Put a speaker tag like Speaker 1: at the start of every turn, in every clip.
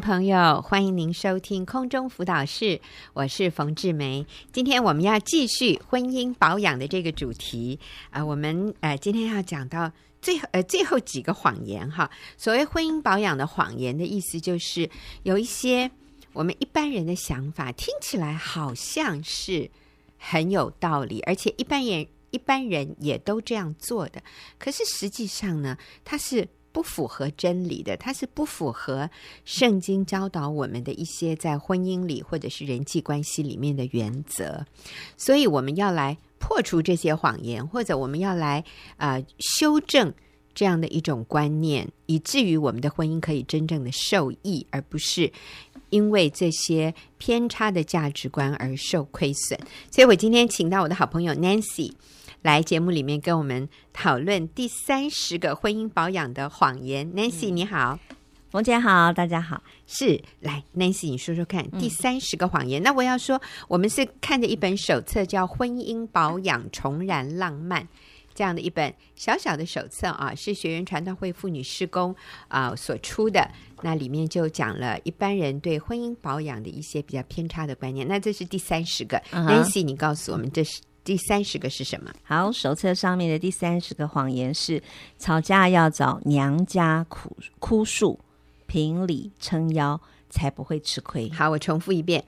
Speaker 1: 朋友，欢迎您收听空中辅导室，我是冯志梅。今天我们要继续婚姻保养的这个主题啊、我们呃今天要讲到最后呃最后几个谎言哈。所谓婚姻保养的谎言的意思，就是有一些我们一般人的想法听起来好像是很有道理，而且一般人一般人也都这样做的，可是实际上呢，它是。不符合真理的，它是不符合圣经教导我们的一些在婚姻里或者是人际关系里面的原则，所以我们要来破除这些谎言，或者我们要来啊、修正这样的一种观念，以至于我们的婚姻可以真正的受益，而不是因为这些偏差的价值观而受亏损。所以我今天请到我的好朋友 Nancy。来节目里面跟我们讨论第三十个婚姻保养的谎言。Nancy 你好，
Speaker 2: 冯姐好，大家好。
Speaker 1: 是，来 Nancy 你说说看，第三十个谎言。那我要说，我们是看着一本手册，叫《婚姻保养重燃浪漫》这样的一本小小的手册啊，是学员传道会妇女施工啊所出的。那里面就讲了一般人对婚姻保养的一些比较偏差的观念。那这是第三十个。Uh. Nancy 你告诉我们这是。第三十个是什么？
Speaker 2: 好，手册上面的第三十个谎言是：吵架要找娘家哭哭诉，评理撑腰，才不会吃亏。
Speaker 1: 好，我重复一遍：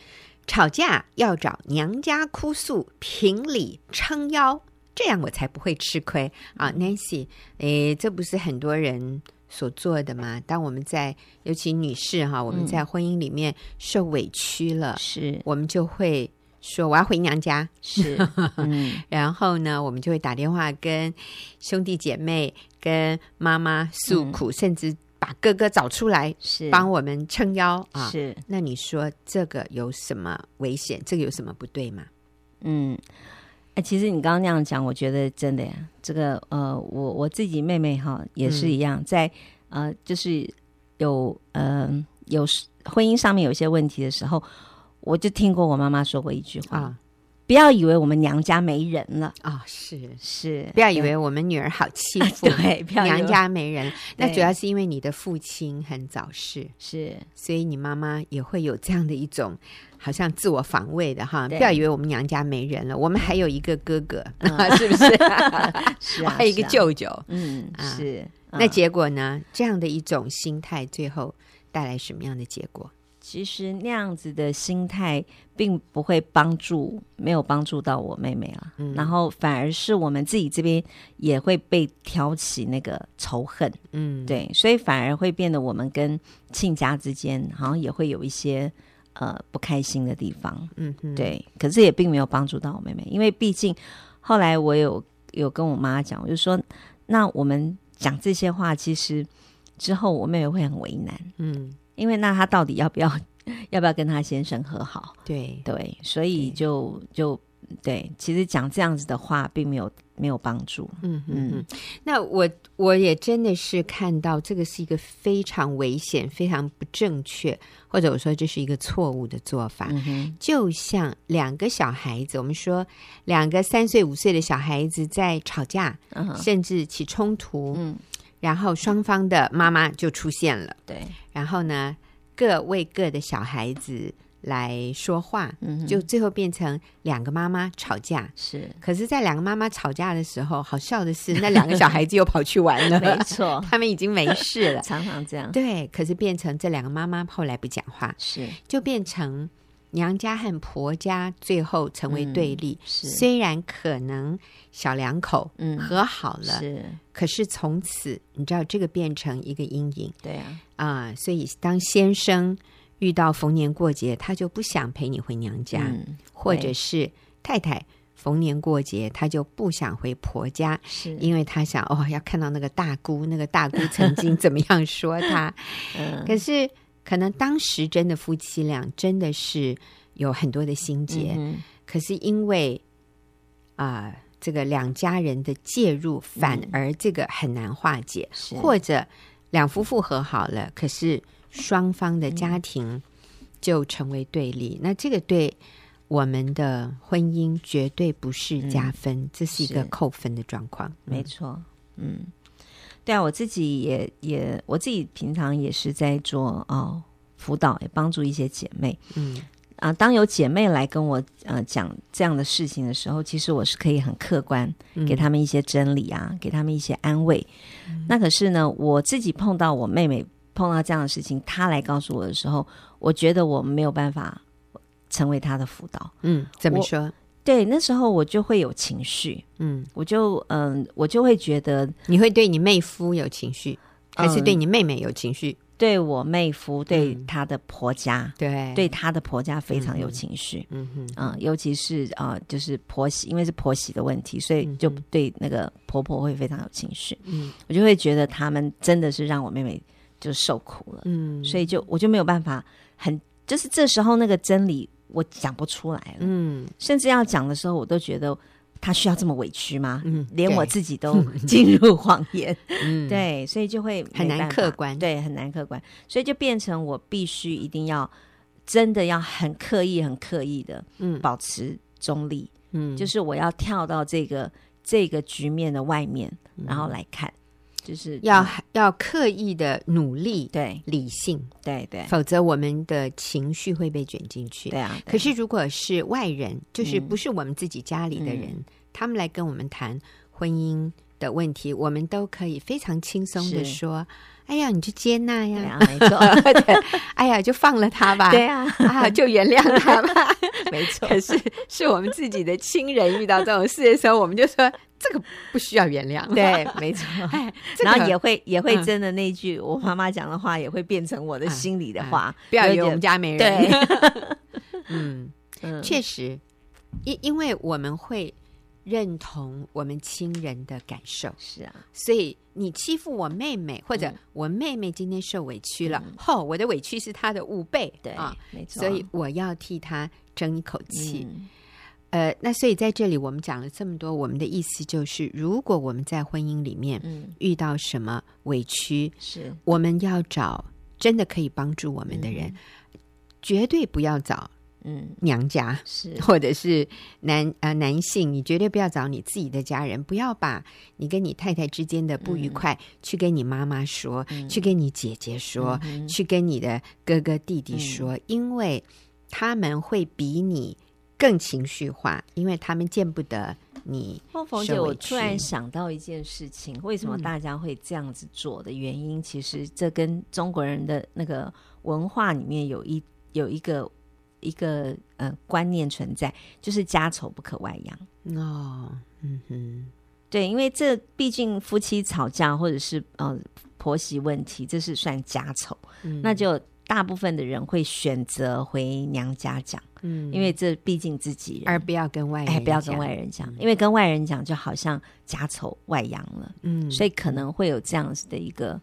Speaker 1: 吵架要找娘家哭诉，评理撑腰，这样我才不会吃亏啊，Nancy，诶，这不是很多人所做的吗？当我们在，尤其女士哈，我们在婚姻里面受委屈了，嗯、是我们就会。说我要回娘家，
Speaker 2: 是，嗯、
Speaker 1: 然后呢，我们就会打电话跟兄弟姐妹、跟妈妈诉苦，嗯、甚至把哥哥找出来，是帮我们撑腰啊。是，那你说这个有什么危险？这个有什么不对吗？
Speaker 2: 嗯，哎，其实你刚刚那样讲，我觉得真的呀，这个呃，我我自己妹妹哈也是一样，嗯、在呃，就是有呃有婚姻上面有一些问题的时候。我就听过我妈妈说过一句话，啊、不要以为我们娘家没人了啊、哦！是是，不要以为我们女儿好欺负，对，娘家没人。那主要是因为你的父亲很早逝，是，所以你妈妈也会有这样的一种好像自我防卫的哈。不要以为我们娘家没人了，我们还有一个哥哥，嗯、是不是？是啊，还有一个舅舅，嗯，啊、是。嗯、那结果呢？这样的一种心态，最后带来什么样的结果？其实那样子的心态并不会帮助，没有帮助到我妹妹了。嗯，然后反而是我们自己这边也会被挑起那个仇恨。嗯，对，所以反而会变得我们跟亲家之间好像也会有一些呃不开心的地方。嗯哼，对，可是也并没有帮助到我妹妹，因为毕竟后来我有有跟我妈讲，我就说那我们讲这些话，其实之后我妹妹会很为难。嗯。因为那他到底要不要 要不要跟他先生和好？对对，所以就对就对，其实讲这样子的话并没有没有帮助。嗯嗯嗯。
Speaker 1: 那我我也真的是看到这个是一个非常危险、非常不正确，或者我说这是一个错误的做法。嗯。就像两个小孩子，我们说两个三岁五岁的小孩子在吵架，嗯，甚至起冲突，嗯。然后双方的妈妈就出现了，对。然后呢，各为各的小孩子来说话，嗯，就最后变成两个妈妈吵架。是。可是，在两个妈妈吵架的时候，好笑的是，那两个小孩子又跑去玩了。没错，他们已经没事了。
Speaker 2: 常常这样。
Speaker 1: 对。可是变成这两个妈妈后来不讲话，是就变成。娘家和婆家最后成为对立，嗯、虽然可能小两口和好了，嗯、是，可是从此你知道这个变成一个阴影，对啊，啊、呃，所以当先生遇到逢年过节，他就不想陪你回娘家，嗯、或者是太太逢年过节，他就不想回婆家，是。因为他想哦要看到那个大姑，那个大姑曾经怎么样说他，嗯、可是。可能当时真的夫妻俩真的是有很多的心结，嗯、可是因为啊、呃，这个两家人的介入，反而这个很难化解，嗯、或者两夫妇和好了，可是双方的家庭就成为对立，嗯、那这个对我们的婚姻绝对不是加分，嗯、这是一个扣分的状况。
Speaker 2: 没错，嗯。对啊，我自己也也，我自己平常也是在做哦辅导，也帮助一些姐妹。
Speaker 1: 嗯
Speaker 2: 啊，当有姐妹来跟我呃讲这样的事情的时候，其实我是可以很客观给他们一些真理啊，嗯、给他们一些安慰。嗯、那可是呢，我自己碰到我妹妹碰到这样的事情，她来告诉我的时候，我觉得我没有办法成为她的辅导。
Speaker 1: 嗯，怎么说？
Speaker 2: 对，那时候我就会有情绪。嗯，我就嗯、呃，我就会觉得
Speaker 1: 你会对你妹夫有情绪，还是对你妹妹有情绪？嗯
Speaker 2: 对我妹夫，对她的婆家，
Speaker 1: 嗯、对。
Speaker 2: 对她的婆家非常有情绪，嗯哼，嗯，尤其是啊、呃，就是婆媳，因为是婆媳的问题，所以就对那个婆婆会非常有情绪，嗯，我就会觉得他们真的是让我妹妹就受苦了，嗯，所以就我就没有办法很，就是这时候那个真理我讲不出来了，嗯，甚至要讲的时候，我都觉得。他需要这么委屈吗？嗯，连我自己都 进入谎言，嗯，对，所以就会
Speaker 1: 很难客观，
Speaker 2: 对，很难客观，所以就变成我必须一定要真的要很刻意、很刻意的，嗯，保持中立，嗯，就是我要跳到这个这个局面的外面，然后来看，就是
Speaker 1: 要要刻意的努力，
Speaker 2: 对，
Speaker 1: 理性，
Speaker 2: 对对，
Speaker 1: 否则我们的情绪会被卷进去，
Speaker 2: 对啊。
Speaker 1: 可是如果是外人，就是不是我们自己家里的人。他们来跟我们谈婚姻的问题，我们都可以非常轻松的说：“哎呀，你就接纳呀，
Speaker 2: 没错。
Speaker 1: 对，哎呀，就放了他吧，
Speaker 2: 对啊，
Speaker 1: 啊，就原谅他吧，
Speaker 2: 没错。
Speaker 1: 可是是我们自己的亲人遇到这种事的时候，我们就说这个不需要原谅，
Speaker 2: 对，没错。哎，然后也会也会真的那句我妈妈讲的话，也会变成我的心里的话。
Speaker 1: 不要以为我们家没人，
Speaker 2: 对，
Speaker 1: 嗯。嗯，确实，因因为我们会。认同我们亲人的感受。
Speaker 2: 是啊，
Speaker 1: 所以你欺负我妹妹，或者我妹妹今天受委屈了，吼、我的委屈是她的五倍，
Speaker 2: 对啊，没错，
Speaker 1: 所以我要替她争一口气。嗯、呃，那所以在这里我们讲了这么多，我们的意思就是，如果我们在婚姻里面遇到什么委屈，是、嗯、我们要找真的可以帮助我们的人，嗯、绝对不要找。嗯，娘家是，或者是男呃男性，你绝对不要找你自己的家人，不要把你跟你太太之间的不愉快去跟你妈妈说，嗯、去跟你姐姐说，嗯、去跟你的哥哥弟弟说，嗯、因为他们会比你更情绪化，因为他们见不得你。
Speaker 2: 凤姐，我突然想到一件事情，为什么大家会这样子做的原因，嗯、其实这跟中国人的那个文化里面有一有一个。一个呃观念存在，就是家丑不可外扬
Speaker 1: 哦，嗯哼，
Speaker 2: 对，因为这毕竟夫妻吵架或者是呃婆媳问题，这是算家丑，嗯、那就大部分的人会选择回娘家讲，嗯，因为这毕竟自己人，
Speaker 1: 而不要跟外人，
Speaker 2: 哎，不要跟外人讲，嗯、因为跟外人讲就好像家丑外扬了，嗯，所以可能会有这样子的一个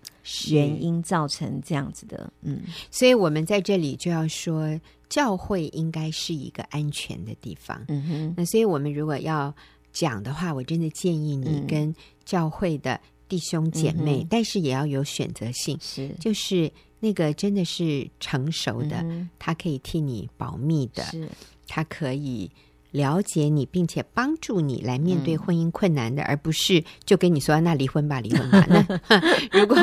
Speaker 2: 原因造成这样子的，嗯，
Speaker 1: 所以我们在这里就要说。教会应该是一个安全的地方。嗯哼，那所以我们如果要讲的话，我真的建议你跟教会的弟兄姐妹，嗯、但是也要有选择性，是就是那个真的是成熟的，嗯、他可以替你保密的，是他可以。了解你，并且帮助你来面对婚姻困难的，嗯、而不是就跟你说那离婚吧，离婚吧。那 如果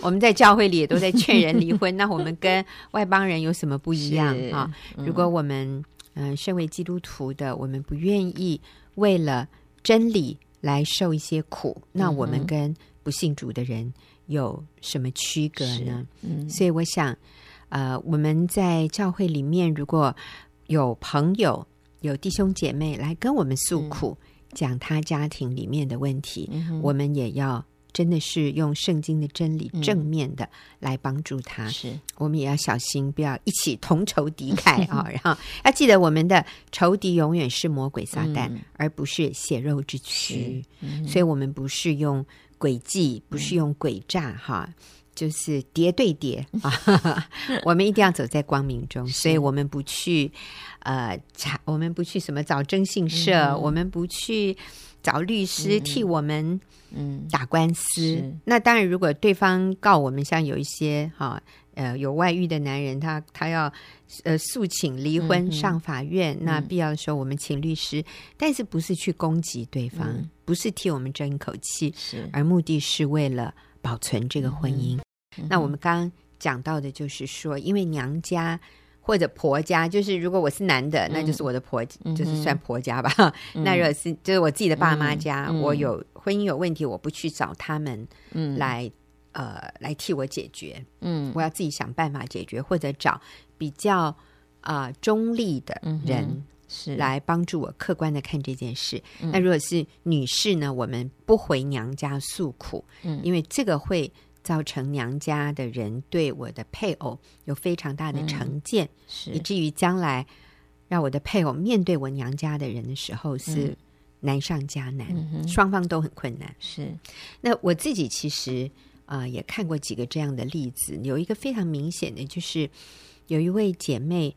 Speaker 1: 我们在教会里也都在劝人离婚，那我们跟外邦人有什么不一样啊？嗯、如果我们嗯、呃，身为基督徒的，我们不愿意为了真理来受一些苦，那我们跟不信主的人有什么区隔呢？嗯，所以我想，呃，我们在教会里面如果有朋友。有弟兄姐妹来跟我们诉苦，嗯、讲他家庭里面的问题，嗯、我们也要真的是用圣经的真理正面的来帮助他。是、嗯，我们也要小心，不要一起同仇敌忾啊！然后要记得，我们的仇敌永远是魔鬼撒旦，嗯、而不是血肉之躯。嗯、所以，我们不是用诡计，不是用诡诈，哈。就是谍对谍啊！我们一定要走在光明中，所以我们不去呃查，我们不去什么找征信社，嗯、我们不去找律师替我们嗯。打官司。嗯、那当然，如果对方告我们，像有一些哈呃有外遇的男人，他他要呃诉请离婚上法院，嗯、那必要的时候我们请律师，嗯、但是不是去攻击对方，嗯、不是替我们争一口气，是。而目的是为了保存这个婚姻。嗯。那我们刚刚讲到的就是说，因为娘家或者婆家，就是如果我是男的，嗯、那就是我的婆，就是算婆家吧。嗯、那如果是就是我自己的爸妈家，嗯、我有婚姻有问题，我不去找他们来、嗯、呃来替我解决，嗯，我要自己想办法解决，或者找比较啊、呃、中立的人。嗯是。来帮助我客观的看这件事。嗯、那如果是女士呢？我们不回娘家诉苦，嗯，因为这个会造成娘家的人对我的配偶有非常大的成见，嗯、是。以至于将来让我的配偶面对我娘家的人的时候是难上加难，嗯、双方都很困难。是，那我自己其实啊、呃、也看过几个这样的例子，有一个非常明显的就是有一位姐妹，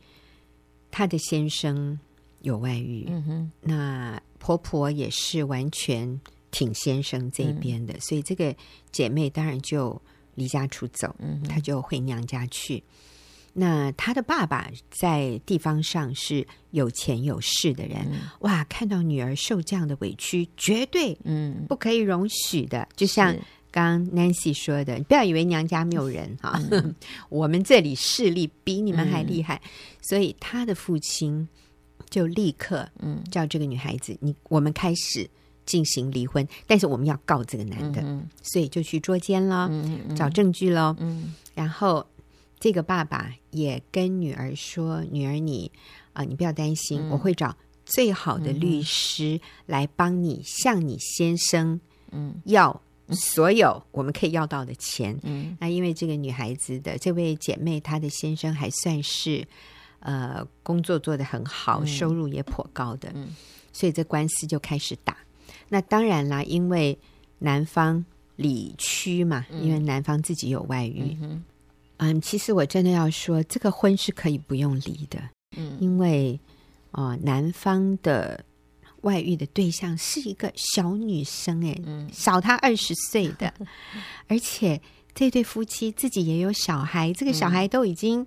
Speaker 1: 她的先生。有外遇，嗯、哼。那婆婆也是完全挺先生这边的，嗯、所以这个姐妹当然就离家出走，嗯、她就回娘家去。那她的爸爸在地方上是有钱有势的人，嗯、哇，看到女儿受这样的委屈，绝对嗯。不可以容许的。嗯、就像刚刚 Nancy 说的，你不要以为娘家没有人哈，嗯、我们这里势力比你们还厉害，嗯、所以她的父亲。就立刻嗯。叫这个女孩子，你我们开始进行离婚，但是我们要告这个男的，嗯、所以就去捉奸了，找证据了。嗯、然后这个爸爸也跟女儿说：“女儿你啊、呃，你不要担心，嗯、我会找最好的律师来帮你向你先生嗯要所有我们可以要到的钱。嗯”那因为这个女孩子的这位姐妹，她的先生还算是。呃，工作做得很好，收入也颇高的，嗯、所以这官司就开始打。那当然啦，因为男方理屈嘛，嗯、因为男方自己有外遇。嗯，嗯，其实我真的要说，这个婚是可以不用离的。嗯，因为哦、呃，男方的外遇的对象是一个小女生，哎，嗯，小他二十岁的，而且这对夫妻自己也有小孩，这个小孩都已经。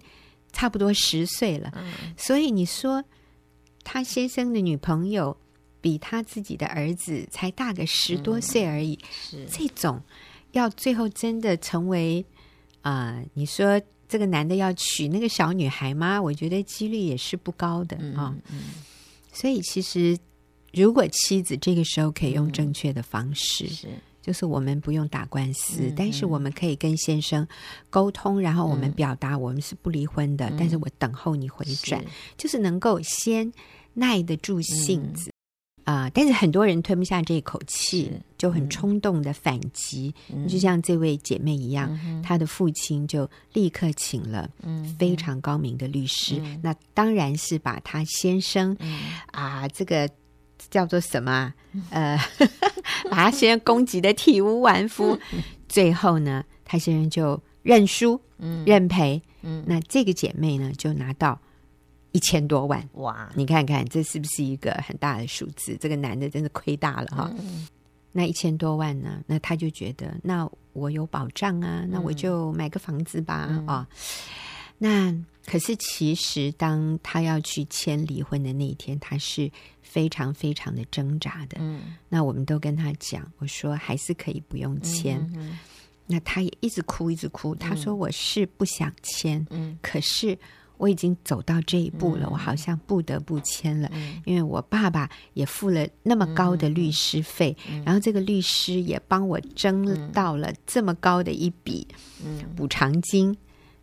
Speaker 1: 差不多十岁了，嗯、所以你说他先生的女朋友比他自己的儿子才大个十多岁而已，嗯、是这种要最后真的成为啊、呃？你说这个男的要娶那个小女孩吗？我觉得几率也是不高的啊。所以其实如果妻子这个时候可以用正确的方式，嗯、是。就是我们不用打官司，嗯、但是我们可以跟先生沟通，然后我们表达我们是不离婚的，嗯、但是我等候你回转，就是能够先耐得住性子啊。但是很多人吞不下这一口气，就很冲动的反击，嗯、就像这位姐妹一样，嗯、她的父亲就立刻请了非常高明的律师，嗯、那当然是把她先生、嗯、啊这个。叫做什么？呃，把他先生攻击的体无完肤，最后呢，他先生就认输，嗯，认赔，嗯，那这个姐妹呢，就拿到一千多万，哇！你看看这是不是一个很大的数字？这个男的真的亏大了哈。嗯、那一千多万呢？那他就觉得，那我有保障啊，那我就买个房子吧，啊、嗯哦。那可是其实，当他要去签离婚的那一天，他是。非常非常的挣扎的，嗯，那我们都跟他讲，我说还是可以不用签，那他也一直哭一直哭，他说我是不想签，嗯，可是我已经走到这一步了，嗯、我好像不得不签了，嗯、因为我爸爸也付了那么高的律师费，嗯、然后这个律师也帮我争到了这么高的一笔补偿金，嗯、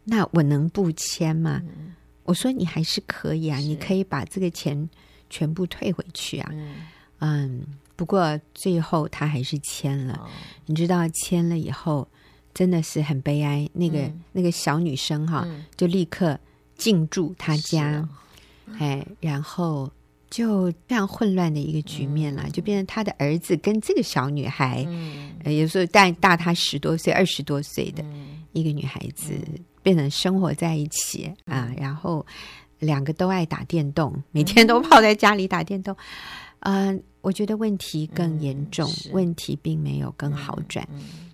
Speaker 1: 那我能不签吗？嗯、我说你还是可以啊，你可以把这个钱。全部退回去啊！嗯，嗯，不过最后他还是签了。哦、你知道签了以后，真的是很悲哀。那个、嗯、那个小女生哈，嗯、就立刻进驻他家，哦、哎，然后就这样混乱的一个局面了，嗯、就变成他的儿子跟这个小女孩，嗯，有时候大大他十多岁、二十多岁的一个女孩子，嗯、变成生活在一起啊，然后。两个都爱打电动，每天都泡在家里打电动。嗯、呃，我觉得问题更严重，嗯、问题并没有更好转。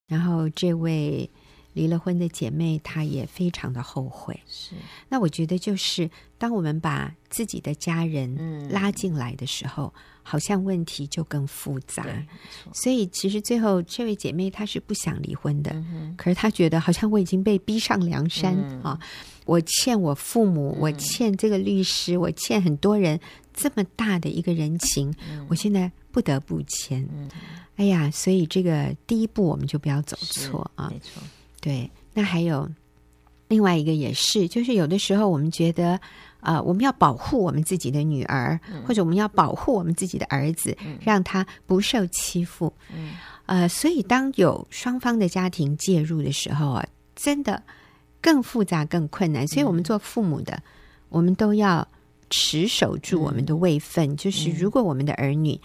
Speaker 1: 然后这位离了婚的姐妹，她也非常的后悔。
Speaker 2: 是，
Speaker 1: 那我觉得就是当我们把自己的家人拉进来的时候，嗯、好像问题就更复杂。所以其实最后这位姐妹她是不想离婚的，嗯、可是她觉得好像我已经被逼上梁山、嗯、啊，我欠我父母，我欠这个律师，我欠很多人这么大的一个人情，嗯、我现在不得不签。嗯、哎呀，所以这个第一步我们就不要走错啊，没错。对，那还有另外一个也是，就是有的时候我们觉得，呃，我们要保护我们自己的女儿，嗯、或者我们要保护我们自己的儿子，嗯、让他不受欺负。嗯，呃，所以当有双方的家庭介入的时候啊，真的更复杂、更困难。所以，我们做父母的，嗯、我们都要持守住我们的位分，嗯、就是如果我们的儿女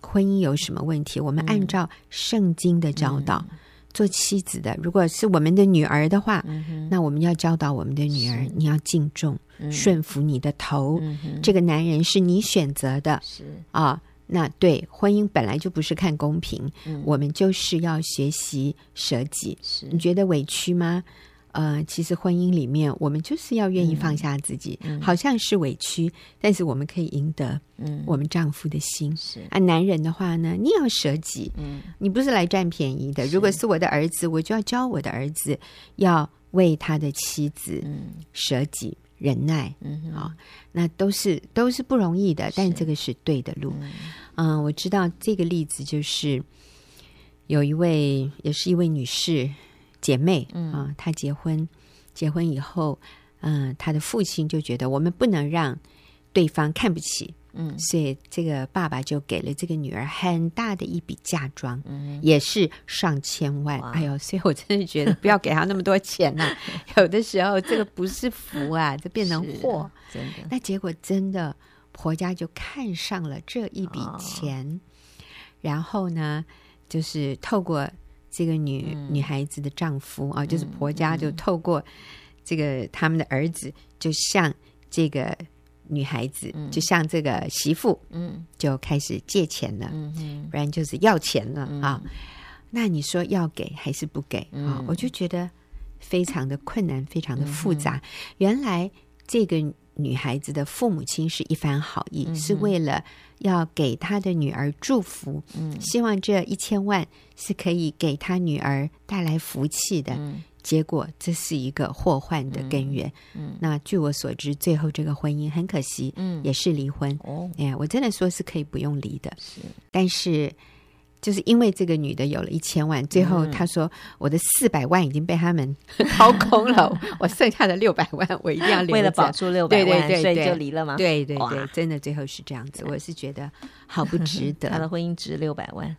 Speaker 1: 婚姻有什么问题，嗯、我们按照圣经的教导。嗯做妻子的，如果是我们的女儿的话，嗯、那我们要教导我们的女儿，你要敬重、嗯、顺服你的头。嗯、这个男人是你选择的，是啊。那对婚姻本来就不是看公平，嗯、我们就是要学习舍己。是你觉得委屈吗？呃，其实婚姻里面，我们就是要愿意放下自己，嗯、好像是委屈，但是我们可以赢得嗯我们丈夫的心。是啊，男人的话呢，你要舍己，嗯，你不是来占便宜的。如果是我的儿子，我就要教我的儿子要为他的妻子舍己、忍耐。嗯，好，那都是都是不容易的，但这个是对的路。嗯、呃，我知道这个例子就是有一位，也是一位女士。姐妹啊，她结婚，结婚以后，嗯、呃，她的父亲就觉得我们不能让对方看不起，嗯，所以这个爸爸就给了这个女儿很大的一笔嫁妆，嗯，也是上千万，哎呦，所以我真的觉得不要给她那么多钱呐、啊，有的时候这个不是福啊，这变成祸，真的。那结果真的婆家就看上了这一笔钱，哦、然后呢，就是透过。这个女、嗯、女孩子的丈夫啊，就是婆家就透过这个他们的儿子，就向这个女孩子，嗯、就向这个媳妇，嗯，就开始借钱了，嗯嗯、不然就是要钱了、嗯、啊。那你说要给还是不给啊？嗯、我就觉得非常的困难，非常的复杂。嗯、原来这个。女孩子的父母亲是一番好意，嗯、是为了要给他的女儿祝福，嗯、希望这一千万是可以给他女儿带来福气的。嗯、结果这是一个祸患的根源。嗯嗯、那据我所知，最后这个婚姻很可惜，嗯、也是离婚。哦，哎，我真的说是可以不用离的，是，但是。就是因为这个女的有了一千万，最后她说我的四百万已经被他们 掏空了，我剩下的六百万 我一定要留。为了保住六百万，对对对，所以就离了吗？对对对，真的最后是这样子。我是觉得好不值得。他的婚姻值六百万，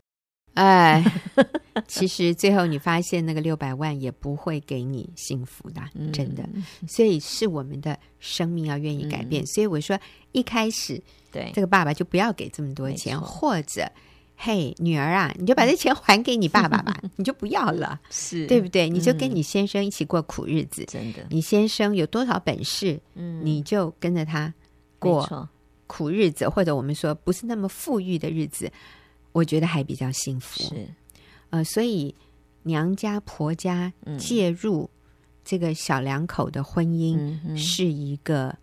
Speaker 1: 哎，其实最后你发现那个六百万也不会给你幸福的，真的。所以是我们的生命要愿意改变。所以我说一开始，对这个爸爸就不要给这么多钱，或者。嘿，女儿啊，你就把这钱还给你爸爸吧，你就不要了，是对不对？你就跟你先生一起过苦日子，真的。你先生有多少本事，嗯，你就跟着他过苦日子，或者我们说不是那么富裕的日子，我觉得还比较幸福。是，呃，所以娘家婆家介入这个小两口的婚姻是一个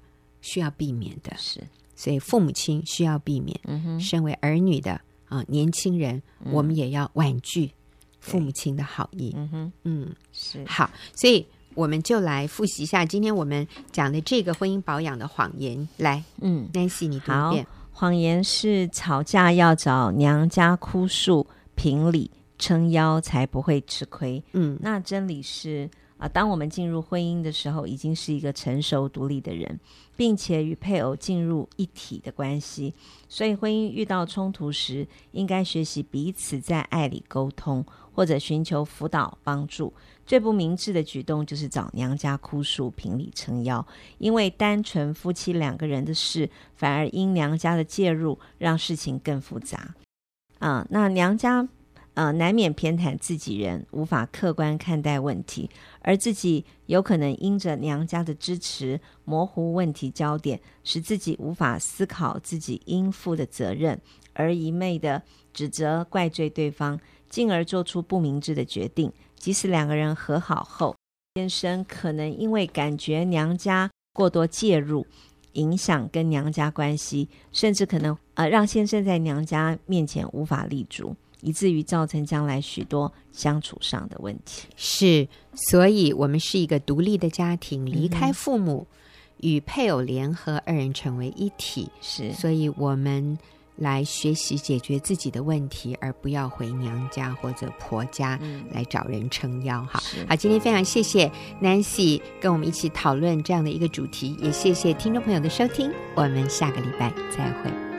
Speaker 1: 需要避免的，是，所以父母亲需要避免。嗯哼，身为儿女的。啊，年轻人，嗯、我们也要婉拒父母亲的好意。嗯哼，嗯，是好，所以我们就来复习一下今天我们讲的这个婚姻保养的谎言。来，嗯，Nancy，你读一遍。
Speaker 2: 谎言是吵架要找娘家哭诉评理撑腰，才不会吃亏。嗯，那真理是。啊，当我们进入婚姻的时候，已经是一个成熟独立的人，并且与配偶进入一体的关系。所以，婚姻遇到冲突时，应该学习彼此在爱里沟通，或者寻求辅导帮助。最不明智的举动就是找娘家哭诉、评理撑腰，因为单纯夫妻两个人的事，反而因娘家的介入，让事情更复杂。啊，那娘家。呃，难免偏袒自己人，无法客观看待问题，而自己有可能因着娘家的支持，模糊问题焦点，使自己无法思考自己应负的责任，而一昧的指责怪罪对方，进而做出不明智的决定，即使两个人和好后，先生可能因为感觉娘家过多介入，影响跟娘家关系，甚至可能呃让先生在娘家面前无法立足，以至于造成将来许多相处上的问题。
Speaker 1: 是，所以我们是一个独立的家庭，离开父母，与配偶联合，二人成为一体。
Speaker 2: 是，
Speaker 1: 所以我们。来学习解决自己的问题，而不要回娘家或者婆家来找人撑腰。哈、嗯，好，今天非常谢谢 Nancy 跟我们一起讨论这样的一个主题，也谢谢听众朋友的收听，我们下个礼拜再会。